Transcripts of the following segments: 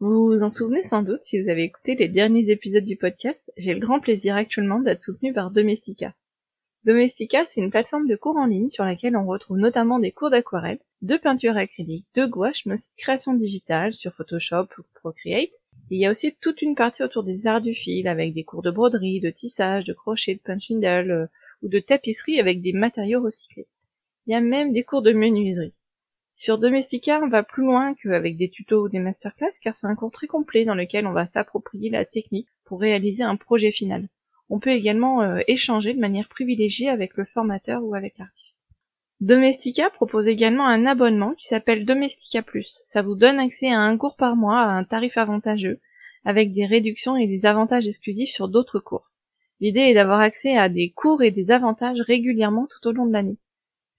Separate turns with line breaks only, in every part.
Vous vous en souvenez sans doute si vous avez écouté les derniers épisodes du podcast, j'ai le grand plaisir actuellement d'être soutenu par Domestika. Domestika, c'est une plateforme de cours en ligne sur laquelle on retrouve notamment des cours d'aquarelle, de peinture acrylique, de gouache, mais aussi de création digitale sur Photoshop ou Procreate. il y a aussi toute une partie autour des arts du fil avec des cours de broderie, de tissage, de crochet, de punch needle euh, ou de tapisserie avec des matériaux recyclés. Il y a même des cours de menuiserie. Sur Domestika, on va plus loin qu'avec des tutos ou des masterclass car c'est un cours très complet dans lequel on va s'approprier la technique pour réaliser un projet final. On peut également euh, échanger de manière privilégiée avec le formateur ou avec l'artiste. Domestika propose également un abonnement qui s'appelle Domestika Plus. Ça vous donne accès à un cours par mois à un tarif avantageux, avec des réductions et des avantages exclusifs sur d'autres cours. L'idée est d'avoir accès à des cours et des avantages régulièrement tout au long de l'année.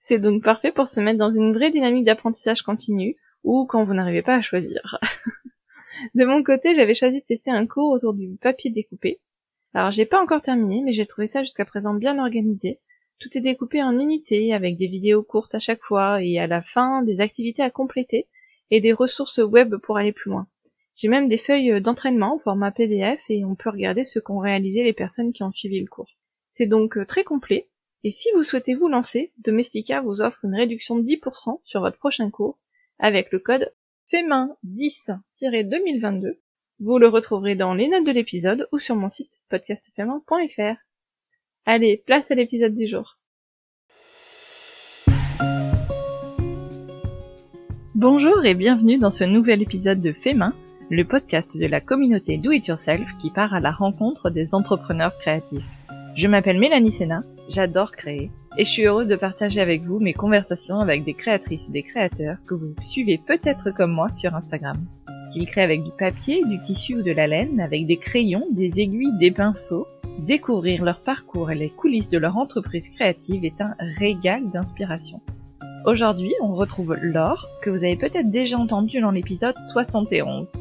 C'est donc parfait pour se mettre dans une vraie dynamique d'apprentissage continu, ou quand vous n'arrivez pas à choisir. de mon côté, j'avais choisi de tester un cours autour du papier découpé. Alors j'ai pas encore terminé, mais j'ai trouvé ça jusqu'à présent bien organisé. Tout est découpé en unités, avec des vidéos courtes à chaque fois, et à la fin, des activités à compléter, et des ressources web pour aller plus loin. J'ai même des feuilles d'entraînement au format PDF, et on peut regarder ce qu'ont réalisé les personnes qui ont suivi le cours. C'est donc euh, très complet, et si vous souhaitez vous lancer, Domestika vous offre une réduction de 10% sur votre prochain cours avec le code FEMIN10-2022. Vous le retrouverez dans les notes de l'épisode ou sur mon site podcastfemin.fr. Allez, place à l'épisode du jour. Bonjour et bienvenue dans ce nouvel épisode de Femin, le podcast de la communauté Do It Yourself qui part à la rencontre des entrepreneurs créatifs. Je m'appelle Mélanie Sena, j'adore créer, et je suis heureuse de partager avec vous mes conversations avec des créatrices et des créateurs que vous suivez peut-être comme moi sur Instagram. Qu'ils créent avec du papier, du tissu ou de la laine, avec des crayons, des aiguilles, des pinceaux, découvrir leur parcours et les coulisses de leur entreprise créative est un régal d'inspiration. Aujourd'hui, on retrouve Laure, que vous avez peut-être déjà entendu dans l'épisode 71.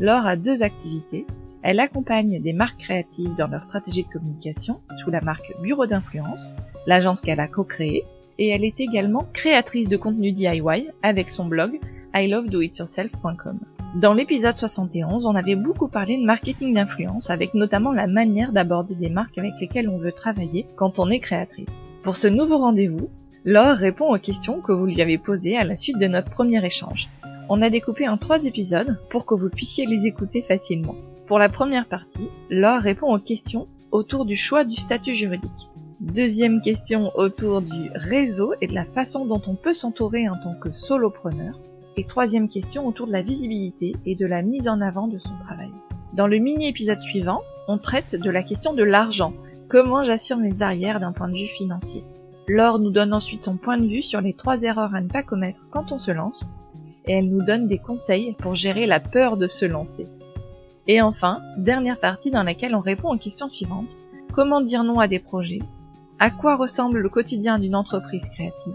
Laure a deux activités, elle accompagne des marques créatives dans leur stratégie de communication sous la marque Bureau d'influence, l'agence qu'elle a co-créée, et elle est également créatrice de contenu DIY avec son blog ilovedoityourself.com. Dans l'épisode 71, on avait beaucoup parlé de marketing d'influence avec notamment la manière d'aborder des marques avec lesquelles on veut travailler quand on est créatrice. Pour ce nouveau rendez-vous, Laure répond aux questions que vous lui avez posées à la suite de notre premier échange. On a découpé en trois épisodes pour que vous puissiez les écouter facilement. Pour la première partie, Laure répond aux questions autour du choix du statut juridique. Deuxième question autour du réseau et de la façon dont on peut s'entourer en tant que solopreneur. Et troisième question autour de la visibilité et de la mise en avant de son travail. Dans le mini-épisode suivant, on traite de la question de l'argent. Comment j'assure mes arrières d'un point de vue financier? Laure nous donne ensuite son point de vue sur les trois erreurs à ne pas commettre quand on se lance. Et elle nous donne des conseils pour gérer la peur de se lancer. Et enfin, dernière partie dans laquelle on répond aux questions suivantes. Comment dire non à des projets? À quoi ressemble le quotidien d'une entreprise créative?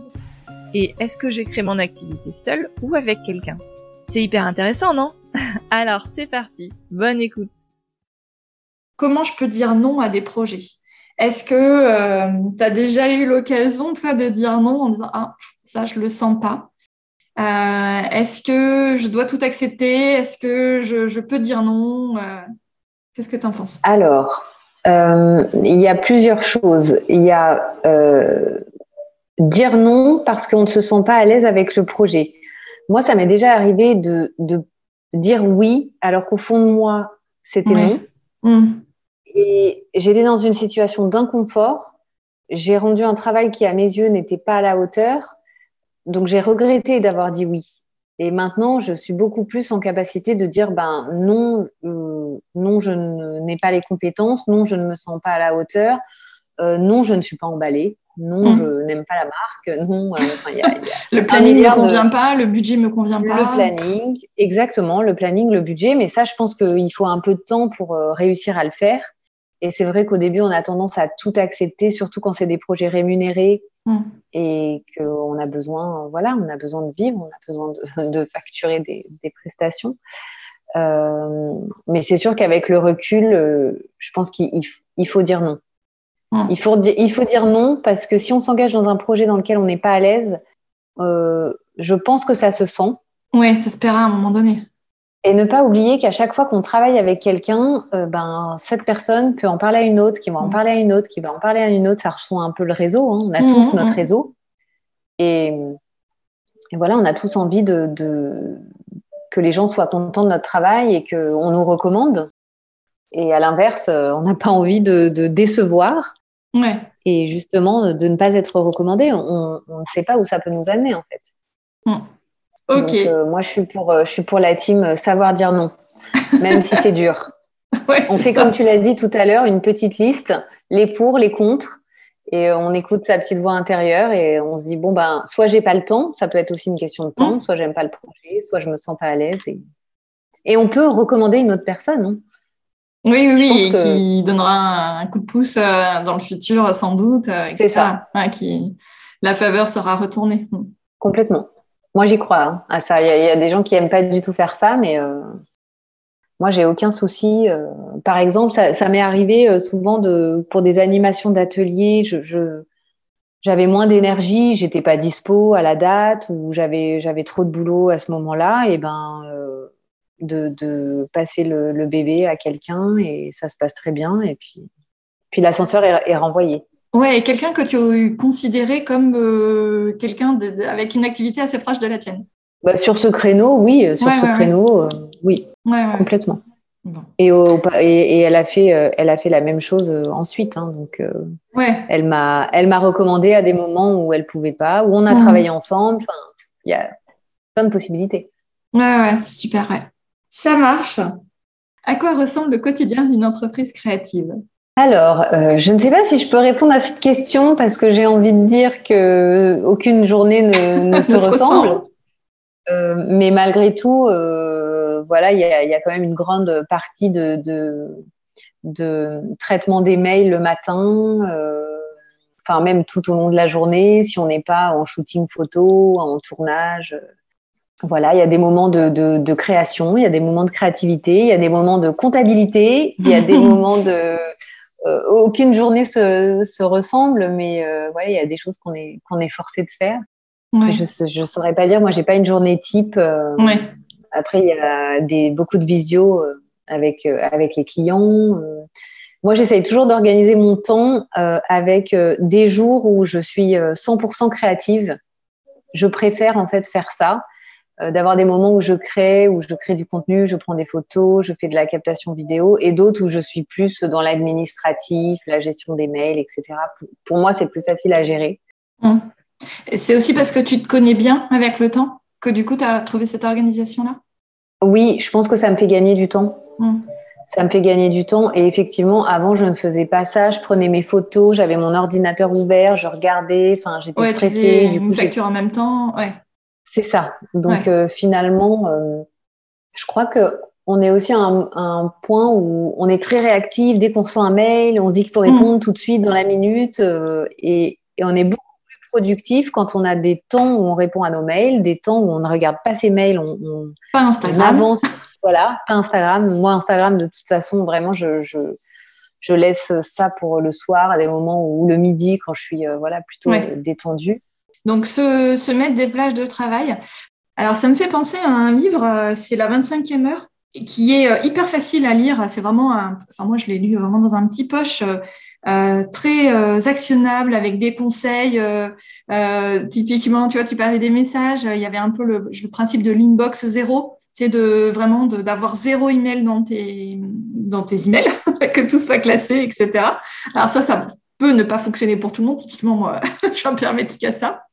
Et est-ce que j'ai créé mon activité seule ou avec quelqu'un? C'est hyper intéressant, non? Alors c'est parti, bonne écoute.
Comment je peux dire non à des projets? Est-ce que euh, tu déjà eu l'occasion, toi, de dire non en disant Ah, ça, je le sens pas? Euh, est-ce que je dois tout accepter? Est-ce que je, peux dire non? Euh, Qu'est-ce que tu en penses?
Alors, euh, il y a plusieurs choses. Il y a dire non parce qu'on ne se sent pas à l'aise avec le projet. Moi, ça m'est déjà arrivé de, dire oui alors qu'au fond de moi, c'était non. Mmh. Et j'étais dans une situation d'inconfort. J'ai rendu un travail qui, à mes yeux, n'était pas à la hauteur donc j'ai regretté d'avoir dit oui. Et maintenant, je suis beaucoup plus en capacité de dire ben non, euh, non, je n'ai pas les compétences, non, je ne me sens pas à la hauteur, euh, non, je ne suis pas emballée, non, mmh. je n'aime pas la marque, non.
Euh, y a, le planning ne me convient pas, le budget me convient pas.
Le planning, exactement, le planning, le budget, mais ça, je pense qu'il faut un peu de temps pour réussir à le faire. Et c'est vrai qu'au début, on a tendance à tout accepter, surtout quand c'est des projets rémunérés mm. et qu'on a besoin, voilà, on a besoin de vivre, on a besoin de, facturer des, prestations. Euh, mais c'est sûr qu'avec le recul, euh, je pense qu'il faut dire non. Mm. Il, faut il faut dire non parce que si on s'engage dans un projet dans lequel on n'est pas à l'aise, euh, je pense que ça se sent.
Oui, ça se paiera à un moment donné.
Et ne pas oublier qu'à chaque fois qu'on travaille avec quelqu'un, euh, ben, cette personne peut en parler à une autre, qui va en mm. parler à une autre, qui va en parler à une autre. Ça reçoit un peu le réseau. Hein. On a mm, tous notre mm. réseau. Et, voilà, on a tous envie de, que les gens soient contents de notre travail et qu'on nous recommande. Et à l'inverse, euh, on n'a pas envie de, décevoir.
Ouais.
Et justement, de ne pas être recommandé. On ne sait pas où ça peut nous amener, en fait.
Ok.
Euh, moi, je suis, pour, euh, je suis pour la team euh, savoir dire non, même si c'est dur. on fait, comme tu l'as dit tout à l'heure, une petite liste, les pour, les contre, et on écoute sa petite voix intérieure et on se dit bon, ben, soit j'ai pas le temps, ça peut être aussi une question de temps, mmh. soit j'aime pas le projet, soit je me sens pas à l'aise. Et, on peut recommander une autre personne. Hein.
Oui, oui, oui, et qui donnera un coup de pouce dans le futur, sans doute, etc. Ça. qui... La faveur sera retournée. Mmh.
Complètement. Moi, j'y crois hein, à ça. Il y, a des gens qui aiment pas du tout faire ça, mais euh, moi, j'ai aucun souci. Euh. par exemple, ça, m'est arrivé euh, souvent de, pour des animations d'ateliers, je, j'avais moins d'énergie, j'étais pas dispo à la date ou j'avais, trop de boulot à ce moment-là, et ben de, de, passer le, bébé à quelqu'un et ça se passe très bien. Et puis, puis l'ascenseur est renvoyé.
Ouais, quelqu'un que tu as considéré comme euh, quelqu'un avec une activité assez proche de la tienne.
Bah, sur ce créneau, oui. Euh, sur ce créneau, euh, oui. Complètement. Et, et, elle, a fait, elle a fait la même chose ensuite. Hein, donc, elle m'a elle m'a recommandé à des moments où elle pouvait pas, où on a travaillé ensemble. il y a plein de possibilités.
Ouais, ouais, c'est super. Ça marche. À quoi ressemble le quotidien d'une entreprise créative?
Alors, euh, je ne sais pas si je peux répondre à cette question parce que j'ai envie de dire que aucune journée ne, se, ressemble. Euh, mais malgré tout, euh, voilà, il y a, quand même une grande partie de, de, traitement des mails le matin, enfin même tout au long de la journée, si on n'est pas en shooting photo, en tournage. Voilà, il y a des moments de, de, création, il y a des moments de créativité, il y a des moments de comptabilité, il y a des moments de euh, aucune journée se, se ressemble, mais euh, il y a des choses qu'on est, qu'on est forcé de faire. Je ne saurais pas dire, moi, j'ai pas une journée type. Euh, après, il y a des, beaucoup de visio avec, avec les clients. Moi, j'essaye toujours d'organiser mon temps avec des jours où je suis 100% créative. Je préfère en fait faire ça euh, d'avoir des moments où je crée, où je crée du contenu, je prends des photos, je fais de la captation vidéo, et d'autres où je suis plus dans l'administratif, la gestion des mails, etc. Pour, moi, c'est plus facile à gérer.
Hum. C'est aussi parce que tu te connais bien avec le temps que du coup, tu as trouvé cette organisation-là?
Oui, je pense que ça me fait gagner du temps. Hum. Ça me fait gagner du temps. Et effectivement, avant, je ne faisais pas ça. Je prenais mes photos, j'avais mon ordinateur ouvert, je regardais, enfin, j'étais
ouais,
stressée.
Du coup, une facture en même temps, ouais.
C'est ça. Donc euh, finalement, euh, je crois que on est aussi à un, point où on est très réactif. Dès qu'on reçoit un mail, on se dit qu'il faut mm. répondre tout de suite dans la minute. Euh, et, on est beaucoup plus productif quand on a des temps où on répond à nos mails, des temps où on ne regarde pas ses mails, on,
pas Instagram.
avance. Voilà, pas Instagram. Moi, Instagram, de toute façon, vraiment, je, je, laisse ça pour le soir, à des moments où le midi, quand je suis voilà plutôt détendue.
Donc, se, mettre des plages de travail. Alors, ça me fait penser à un livre, euh, c'est La 25e heure, qui est euh, hyper facile à lire. C'est vraiment, un, enfin, moi, je l'ai lu vraiment dans un petit poche. Euh, très actionnable avec des conseils. typiquement, tu vois, tu parlais des messages. Il y avait un peu le, principe de l'inbox zéro, c'est de vraiment d'avoir zéro email dans tes emails, que tout soit classé, etc. Alors ça, ça peut ne pas fonctionner pour tout le monde. Typiquement, moi, je suis un peu hermétique à ça.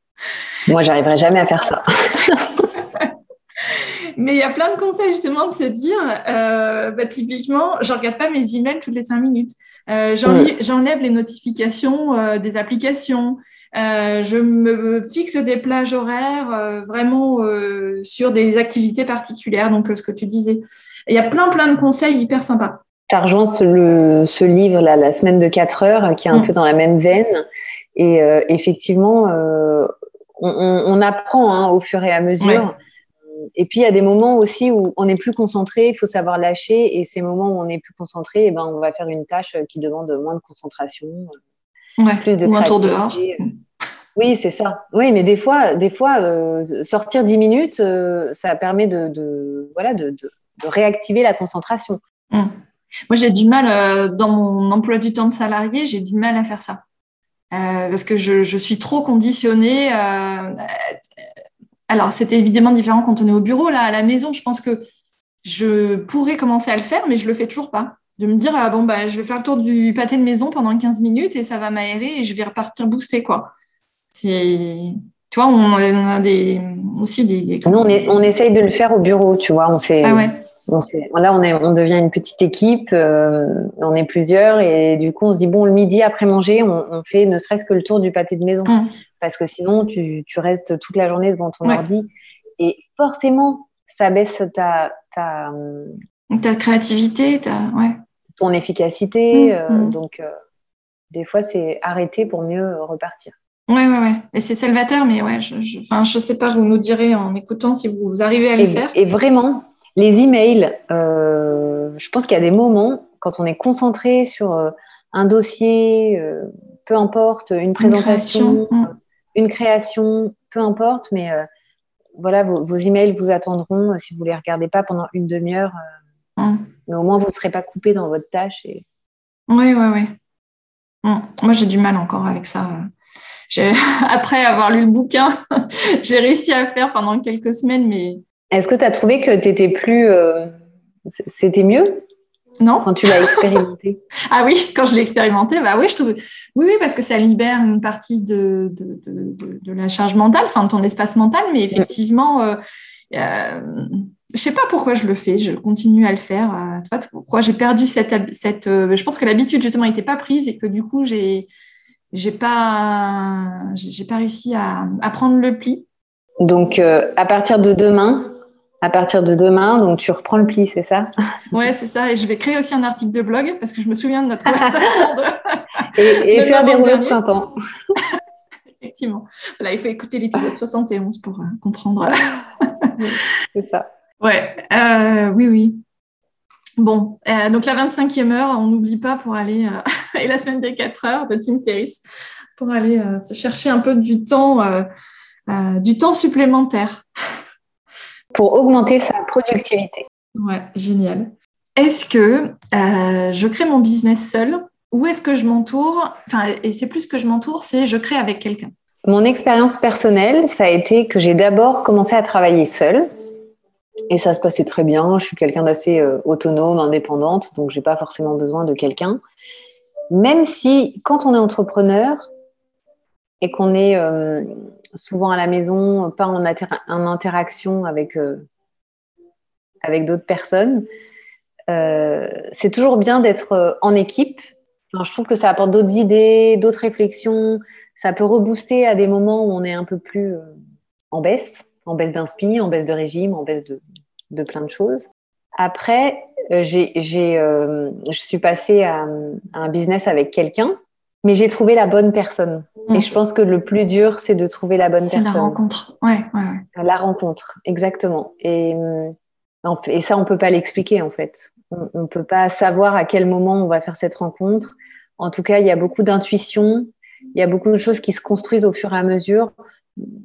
Moi, j'arriverai jamais à faire ça.
Mais il y a plein de conseils justement de se dire, euh, bah, typiquement, je regarde pas mes emails toutes les cinq minutes. Euh, j'enlève les notifications euh, des applications. je me fixe des plages horaires vraiment sur des activités particulières. Donc, ce que tu disais. Il y a plein, plein de conseils hyper sympas.
Ça rejoint ce, ce livre, là, La semaine de 4 heures, qui est un mm. peu dans la même veine. Et effectivement, on, apprend hein, au fur et à mesure. Et puis, il y a des moments aussi où on est plus concentré, il faut savoir lâcher. Et ces moments où on est plus concentré, eh ben, on va faire une tâche qui demande moins de concentration,
plus de Ou un tour dehors.
Oui, c'est ça. Oui, mais des fois, des fois euh, sortir dix minutes, euh, ça permet de, voilà, de, réactiver la concentration.
Hum. Moi, j'ai du mal, euh, dans mon emploi du temps de salarié, j'ai du mal à faire ça. Euh, parce que je, je, suis trop conditionnée. Euh, alors, c'était évidemment différent quand on est au bureau. Là, à la maison, je pense que je pourrais commencer à le faire, mais je le fais toujours pas. De me dire, ah, bon, bah, je vais faire le tour du pâté de maison pendant 15 minutes et ça va m'aérer et je vais repartir booster, quoi. C'est tu vois, on a des, aussi des.
Nous, on, est, on essaye de le faire au bureau, tu vois. On s'est,
ah ouais.
On là, on, est, on devient une petite équipe, euh, on est plusieurs, et du coup, on se dit, bon, le midi après manger, on, on fait ne serait-ce que le tour du pâté de maison. Mmh. Parce que sinon, tu, tu, restes toute la journée devant ton
Ouais.
ordi. Et forcément, ça baisse ta, ta,
Ta créativité, ta... ouais.
ton efficacité.
Mmh,
euh,
mmh.
donc, euh, des fois, c'est arrêter pour mieux repartir.
Ouais, ouais, ouais. Et c'est salvateur, mais ouais, je, je, sais pas, vous nous direz en écoutant si vous arrivez à le faire.
et vraiment, les emails, euh, je pense qu'il y a des moments quand on est concentré sur euh, un dossier, euh, peu importe, une présentation,
création,
euh, une création, peu importe, mais voilà, vos, vos emails vous attendront si vous les regardez pas pendant une demi-heure, mais au moins vous ne serez pas coupé dans votre tâche. Et...
Ouais, ouais. Mm. Moi, j'ai du mal encore avec ça. Après avoir lu le bouquin, j'ai réussi à le faire pendant quelques semaines, mais
Est-ce que tu as trouvé que tu étais plus. euh, C'était mieux?
Non.
quand tu l'as expérimenté
Ah oui, quand je l'ai expérimenté, bah oui, je trouve. Oui, oui, parce que ça libère une partie de, de, de, la charge mentale, enfin de ton espace mental, mais effectivement, euh, euh, je sais pas pourquoi je le fais, je continue à le faire. euh, tu vois, pourquoi j'ai perdu cette, cette euh, je pense que l'habitude justement n'était pas prise et que du coup j'ai j'ai pas j'ai pas réussi à, à prendre le pli.
Donc, à partir de demain, à partir de demain, donc tu reprends le pli, c'est ça?
Ouais, c'est ça. Et je vais créer aussi un article de blog parce que je me souviens de notre conversation de,
Et, et
De
faire des rouleaux de printemps.
effectivement. Voilà, il faut écouter l'épisode 71 pour euh, comprendre.
C'est ça.
Ouais, euh, oui, oui. Bon, euh, donc la 25e heure, on n'oublie pas pour aller, et la semaine des 4 heures de Tim Ferriss, pour aller se chercher un peu du temps, du temps supplémentaire.
Pour augmenter sa productivité.
Ouais, génial. Est-ce que euh, je crée mon business seul ou est-ce que je m'entoure, enfin, et c'est plus que je m'entoure, c'est je crée avec quelqu'un?
Mon expérience personnelle, ça a été que j'ai d'abord commencé à travailler seule. Et ça se passait très bien. Je suis quelqu'un d'assez euh, autonome, indépendante, donc j'ai pas forcément besoin de quelqu'un. Même si, quand on est entrepreneur et qu'on est euh, souvent à la maison, pas en, inter- en interaction avec, euh, avec d'autres personnes, euh, c'est toujours bien d'être en équipe. Je trouve que ça apporte d'autres idées, d'autres réflexions. Ça peut rebooster à des moments où on est un peu plus en baisse, en baisse d'inspi, en baisse de régime, en baisse de, de plein de choses. Après, j'ai, euh, je suis passée à un business avec quelqu'un, mais j'ai trouvé la bonne personne.
Mm.
Et je pense que le plus dur, c'est de trouver la bonne
C'est la
personne.
rencontre. Ouais, ouais, ouais.
La rencontre, exactement. Et, et ça, on peut pas l'expliquer en fait. On ne peut pas savoir à quel moment on va faire cette rencontre. En tout cas, il y a beaucoup d'intuition, il y a beaucoup de choses qui se construisent au fur et à mesure.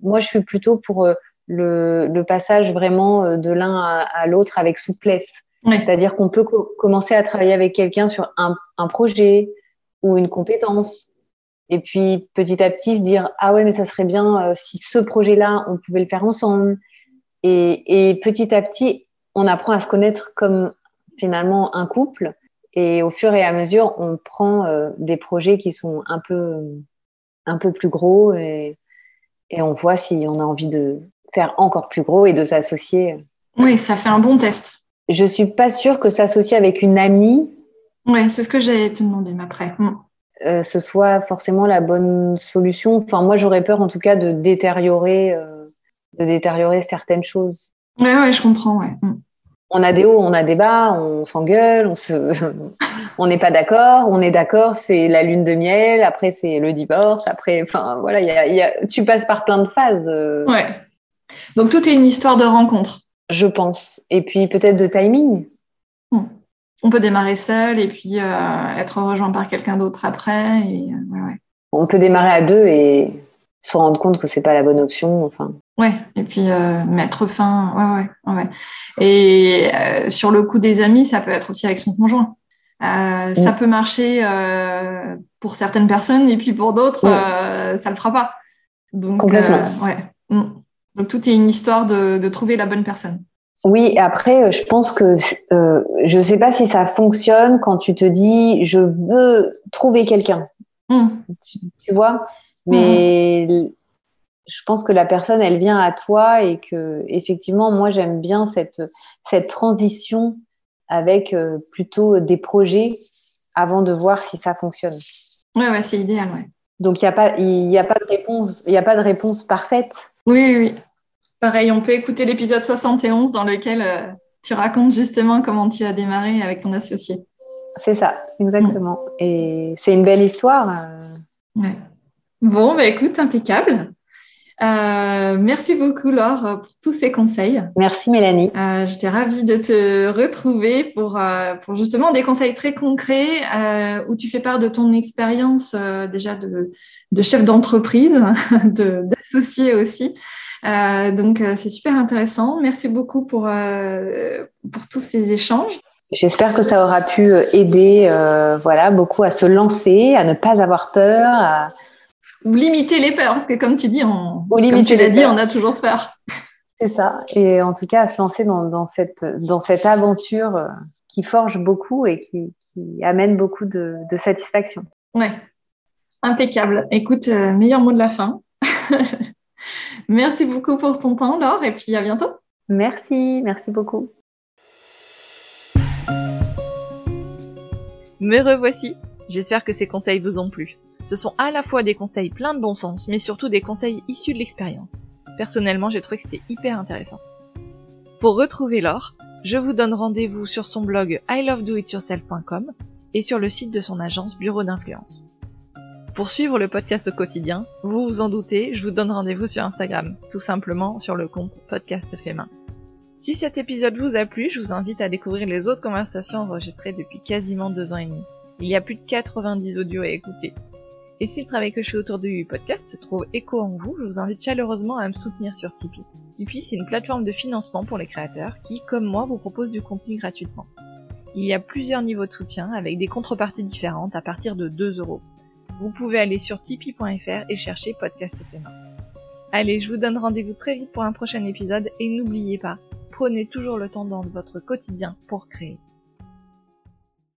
Moi, je suis plutôt pour euh, le, le passage vraiment euh, de l'un à, à l'autre avec souplesse.
Ouais.
C'est-à-dire qu'on peut co- commencer à travailler avec quelqu'un sur un, un projet ou une compétence. Et puis petit à petit se dire ah ouais mais ça serait bien euh, si ce projet-là on pouvait le faire ensemble. Et, et petit à petit on apprend à se connaître comme finalement un couple. Et au fur et à mesure on prend euh, des projets qui sont un peu un peu plus gros et, et on voit si on a envie de faire encore plus gros et de s'associer.
Oui, ça fait un bon test.
Je suis pas sûre que s'associer avec une amie
Ouais, c'est ce que j'allais te demander après. Mm.
euh, ce soit forcément la bonne solution. Enfin, moi, j'aurais peur en tout cas de détériorer, euh, de détériorer certaines choses.
Ouais, ouais, je comprends, ouais. Mm.
On a des hauts, on a des bas, on s'engueule, on se, on n'est pas d'accord, on est d'accord, c'est la lune de miel, après c'est le divorce, après, enfin voilà, il y a, y a, tu passes par plein de phases, euh,
Ouais. Donc tout est une histoire de rencontre.
je pense. Et puis peut-être de timing.
On peut démarrer seul et puis euh, être rejoint par quelqu'un d'autre après. Et, euh, ouais, ouais.
On peut démarrer à deux et se rendre compte que c'est pas la bonne option. Enfin.
Ouais, et puis euh, mettre fin. Ouais, ouais, ouais. Et euh, sur le coup des amis, ça peut être aussi avec son conjoint. Euh, Ça peut marcher pour certaines personnes et puis pour d'autres, euh, ça le fera pas. Donc,
Complètement.
ouais. Mm. Donc tout est une histoire de, de trouver la bonne personne.
Oui, après, je pense que euh, je sais pas si ça fonctionne quand tu te dis je veux trouver quelqu'un.
Mm.
Tu, tu vois, mais je pense que la personne, elle vient à toi et que effectivement, moi, j'aime bien cette cette transition avec euh, plutôt des projets avant de voir si ça fonctionne.
Ouais, ouais, c'est idéal, ouais.
Donc il n'y a pas il a pas de réponse il a pas de réponse parfaite.
Oui, oui, oui. Pareil, on peut écouter l'épisode 71 dans lequel euh, tu racontes justement comment tu as démarré avec ton associé.
C'est ça, exactement. Et c'est une belle histoire. euh.
Ouais. Bon, bah écoute, impeccable. Euh, merci beaucoup Laure pour tous ces conseils.
Merci Mélanie.
Euh, J'étais ravie de te retrouver pour, euh, pour justement des conseils très concrets euh, où tu fais part de ton expérience déjà de, de chef d'entreprise, de- d'associé aussi. Euh, donc c'est super intéressant. Merci beaucoup pour, pour tous ces échanges.
J'espère que ça aura pu aider voilà, beaucoup à se lancer, à ne pas avoir peur. à-
Ou limiter les peurs, parce que comme tu dis, on,
Ou
comme
limiter
tu l'as
les
dit,
peurs.
on a toujours peur.
C'est ça. Et en tout cas, à se lancer dans, dans, cette, dans cette aventure euh, qui forge beaucoup et qui, qui amène beaucoup de, de satisfaction.
Ouais, impeccable. Écoute, euh, meilleur mot de la fin. Merci beaucoup pour ton temps, Laure, et puis à bientôt.
Merci, merci beaucoup.
Me revoici. J'espère que ces conseils vous ont plu. Ce sont à la fois des conseils pleins de bon sens, mais surtout des conseils issus de l'expérience. Personnellement, j'ai trouvé que c'était hyper intéressant. Pour retrouver Laure, je vous donne rendez-vous sur son blog ilovedoityourself.com et sur le site de son agence Bureau d'influence. Pour suivre le podcast au quotidien, vous vous en doutez, je vous donne rendez-vous sur Instagram, tout simplement sur le compte Podcast Fait Main. Si cet épisode vous a plu, je vous invite à découvrir les autres conversations enregistrées depuis quasiment deux ans et demi. Il y a plus de 90 audios à écouter. Et si le travail que je fais autour du podcast trouve écho en vous, je vous invite chaleureusement à me soutenir sur Tipeee. Tipeee, c'est une plateforme de financement pour les créateurs qui, comme moi, vous propose du contenu gratuitement. Il y a plusieurs niveaux de soutien avec des contreparties différentes à partir de 2 euros. Vous pouvez aller sur tipeee.fr et chercher Podcast Main. Allez, je vous donne rendez-vous très vite pour un prochain épisode et n'oubliez pas, prenez toujours le temps dans votre quotidien pour créer.